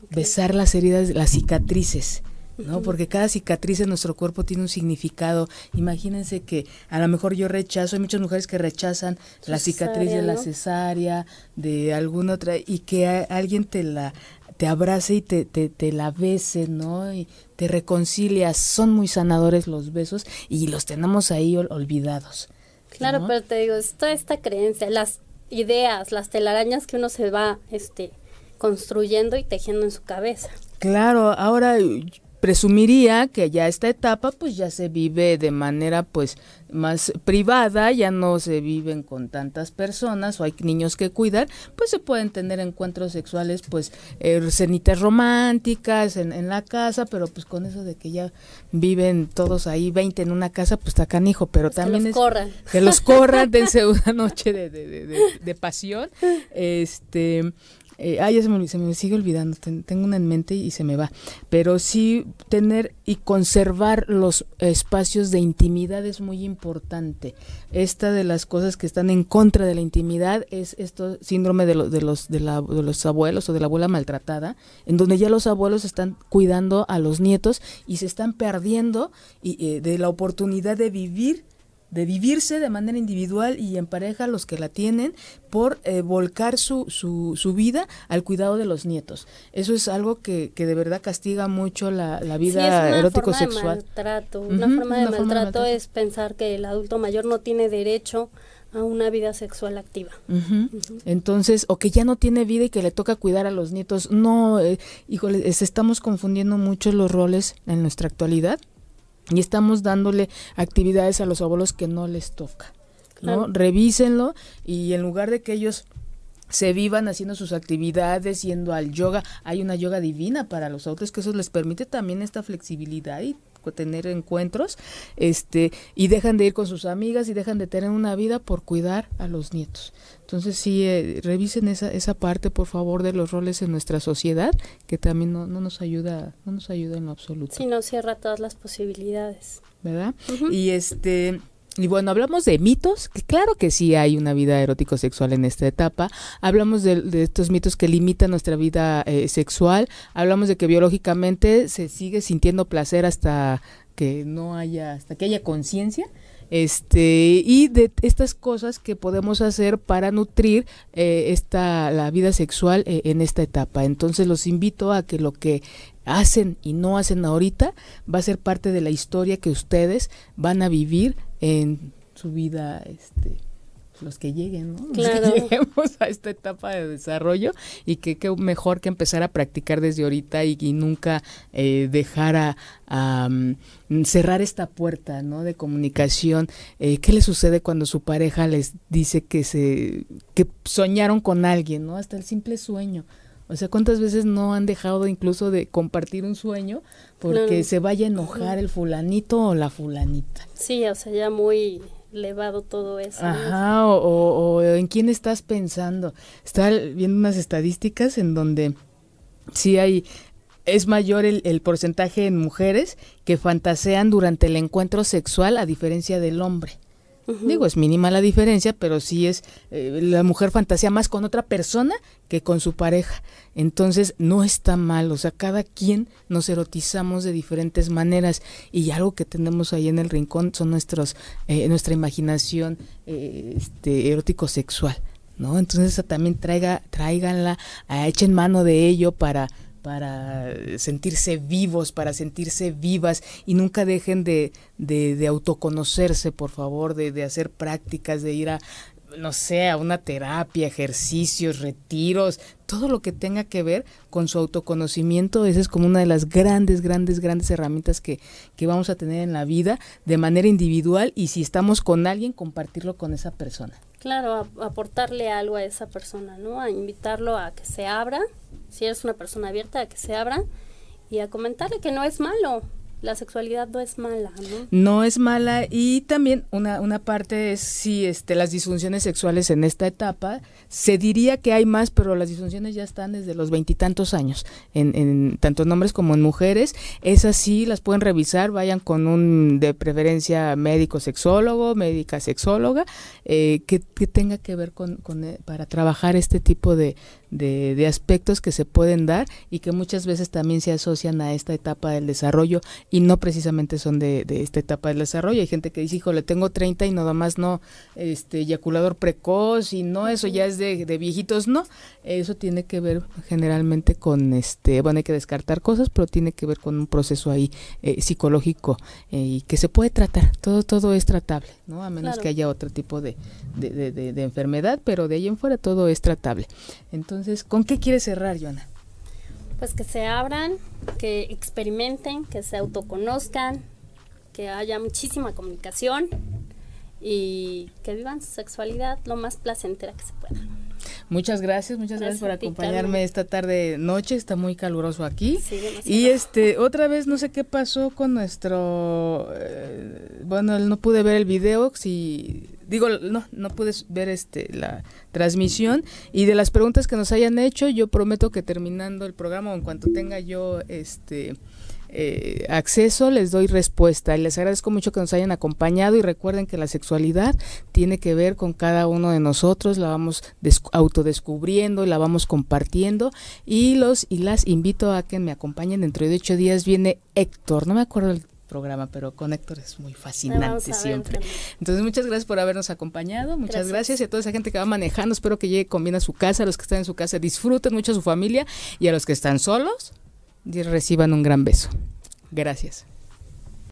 Besar las heridas, las cicatrices. ¿No? Porque cada cicatriz en nuestro cuerpo tiene un significado. Imagínense que a lo mejor yo rechazo, hay muchas mujeres que rechazan la cicatriz de la cesárea, de alguna otra, y que alguien te la te abrace y te, te, te la bese, ¿no? Y te reconcilias. Son muy sanadores los besos y los tenemos ahí olvidados. Claro, pero te digo, es toda esta creencia, las ideas, las telarañas que uno se va este, construyendo y tejiendo en su cabeza. Claro, ahora presumiría que ya esta etapa pues ya se vive de manera pues más privada, ya no se viven con tantas personas o hay niños que cuidar, pues se pueden tener encuentros sexuales pues eh, cenitas románticas en, en, la casa, pero pues con eso de que ya viven todos ahí 20 en una casa, pues está canijo, pero también que los corran. que los corran, dense una noche de, de, de, de pasión, este eh, ay, ya se me, se me, sigue olvidando, tengo una en mente y se me va, pero sí tener y conservar los espacios de intimidad es muy importante. Esta de las cosas que están en contra de la intimidad es esto síndrome de, de, los, de, la, de los abuelos o de la abuela maltratada, en donde ya los abuelos están cuidando a los nietos y se están perdiendo y, eh, de la oportunidad de vivir de vivirse de manera individual y en pareja los que la tienen por eh, volcar su, su, su, vida al cuidado de los nietos. Eso es algo que, que de verdad castiga mucho la, la vida erótico sexual. maltrato. una forma de maltrato es pensar que el adulto mayor no tiene derecho a una vida sexual activa. Entonces, o que ya no tiene vida y que le toca cuidar a los nietos. No, eh, híjole, estamos confundiendo mucho los roles en nuestra actualidad y estamos dándole actividades a los abuelos que no les toca. ¿no? Revísenlo y en lugar de que ellos se vivan haciendo sus actividades, yendo al yoga, hay una yoga divina para los adultos que eso les permite también esta flexibilidad y tener encuentros, este, y dejan de ir con sus amigas y dejan de tener una vida por cuidar a los nietos. Entonces sí, eh, revisen esa, esa parte, por favor, de los roles en nuestra sociedad, que también no, no nos ayuda, no nos ayuda en lo absoluto. Sí, no cierra todas las posibilidades. ¿Verdad? Y este y bueno, hablamos de mitos, que claro que sí hay una vida erótico-sexual en esta etapa. Hablamos de, estos mitos que limitan nuestra vida eh, sexual. Hablamos de que biológicamente se sigue sintiendo placer hasta que no haya, hasta que haya conciencia este y de estas cosas que podemos hacer para nutrir eh, esta la vida sexual eh, en esta etapa entonces los invito a que lo que hacen y no hacen ahorita va a ser parte de la historia que ustedes van a vivir en su vida, este, los que lleguen, ¿no? Los que lleguemos a esta etapa de desarrollo y que, qué mejor que empezar a practicar desde ahorita y, nunca eh, dejar a, mm, cerrar esta puerta, ¿no? De comunicación. Eh, ¿Qué le sucede cuando su pareja les dice que se que soñaron con alguien, ¿no? Hasta el simple sueño. O sea, ¿cuántas veces no han dejado incluso de compartir un sueño porque se vaya a enojar el fulanito o la fulanita? Sí, o sea, ya muy elevado todo eso. Ajá, o, en quién estás pensando. Está viendo unas estadísticas en donde sí hay, es mayor el, el, porcentaje en mujeres que fantasean durante el encuentro sexual a diferencia del hombre. Digo, es mínima la diferencia, pero sí es, eh, la mujer fantasea más con otra persona que con su pareja. Entonces, no está mal, o sea, cada quien nos erotizamos de diferentes maneras y algo que tenemos ahí en el rincón son nuestros, eh, nuestra imaginación eh, este, erótico-sexual. ¿No? Entonces también traiga, tráiganla, echen mano de ello para, para sentirse vivos, para sentirse vivas y nunca dejen de, de, autoconocerse, por favor, de, de, hacer prácticas, de ir a, no sé, a una terapia, ejercicios, retiros, todo lo que tenga que ver con su autoconocimiento, esa es como una de las grandes, grandes, grandes herramientas que, que vamos a tener en la vida de manera individual y si estamos con alguien, compartirlo con esa persona. Claro, aportarle algo a esa persona, ¿no? A invitarlo a que se abra si eres una persona abierta, a que se abra y a comentarle que no es malo, la sexualidad no es mala, ¿no? No es mala y también una, una parte es si este, las disfunciones sexuales en esta etapa, se diría que hay más, pero las disfunciones ya están desde los veintitantos años, en, en, tanto en hombres como en mujeres. Esas sí las pueden revisar, vayan con un de preferencia médico sexólogo, médica sexóloga, eh, que, que, tenga que ver con, con, eh, para trabajar este tipo de, de, de aspectos que se pueden dar y que muchas veces también se asocian a esta etapa del desarrollo y no precisamente son de, de, esta etapa del desarrollo. Hay gente que dice, híjole, tengo 30 y nada más no, este, eyaculador precoz y no, eso ya es de, de, viejitos, no. Eso tiene que ver generalmente con, este, bueno, hay que descartar cosas, pero tiene que ver con un proceso ahí eh, psicológico eh, y que se puede tratar. Todo, todo es tratable, ¿no? A menos que haya otro tipo de, de, de, enfermedad, pero de ahí en fuera todo es tratable. Entonces, ¿con qué quieres cerrar, Joana? pues que se abran, que experimenten, que se autoconozcan, que haya muchísima comunicación y que vivan su sexualidad lo más placentera que se pueda. Muchas gracias, muchas gracias, por acompañarme esta tarde noche, está muy caluroso aquí. y este, otra vez no sé qué pasó con nuestro eh, bueno, no pude ver el video, si digo, no, no puedes ver este la transmisión y de las preguntas que nos hayan hecho, yo prometo que terminando el programa en cuanto tenga yo este eh, acceso, les doy respuesta. Y les agradezco mucho que nos hayan acompañado y recuerden que la sexualidad tiene que ver con cada uno de nosotros, la vamos autodescubriendo la vamos compartiendo. Y los y las invito a que me acompañen. Dentro de ocho días viene Héctor, no me acuerdo el programa, pero con Héctor es muy fascinante siempre. Entonces, muchas gracias por habernos acompañado, muchas gracias. y a toda esa gente que va manejando, espero que llegue con bien a su casa, a los que están en su casa disfruten mucho a su familia y a los que están solos, reciban un gran beso. Gracias.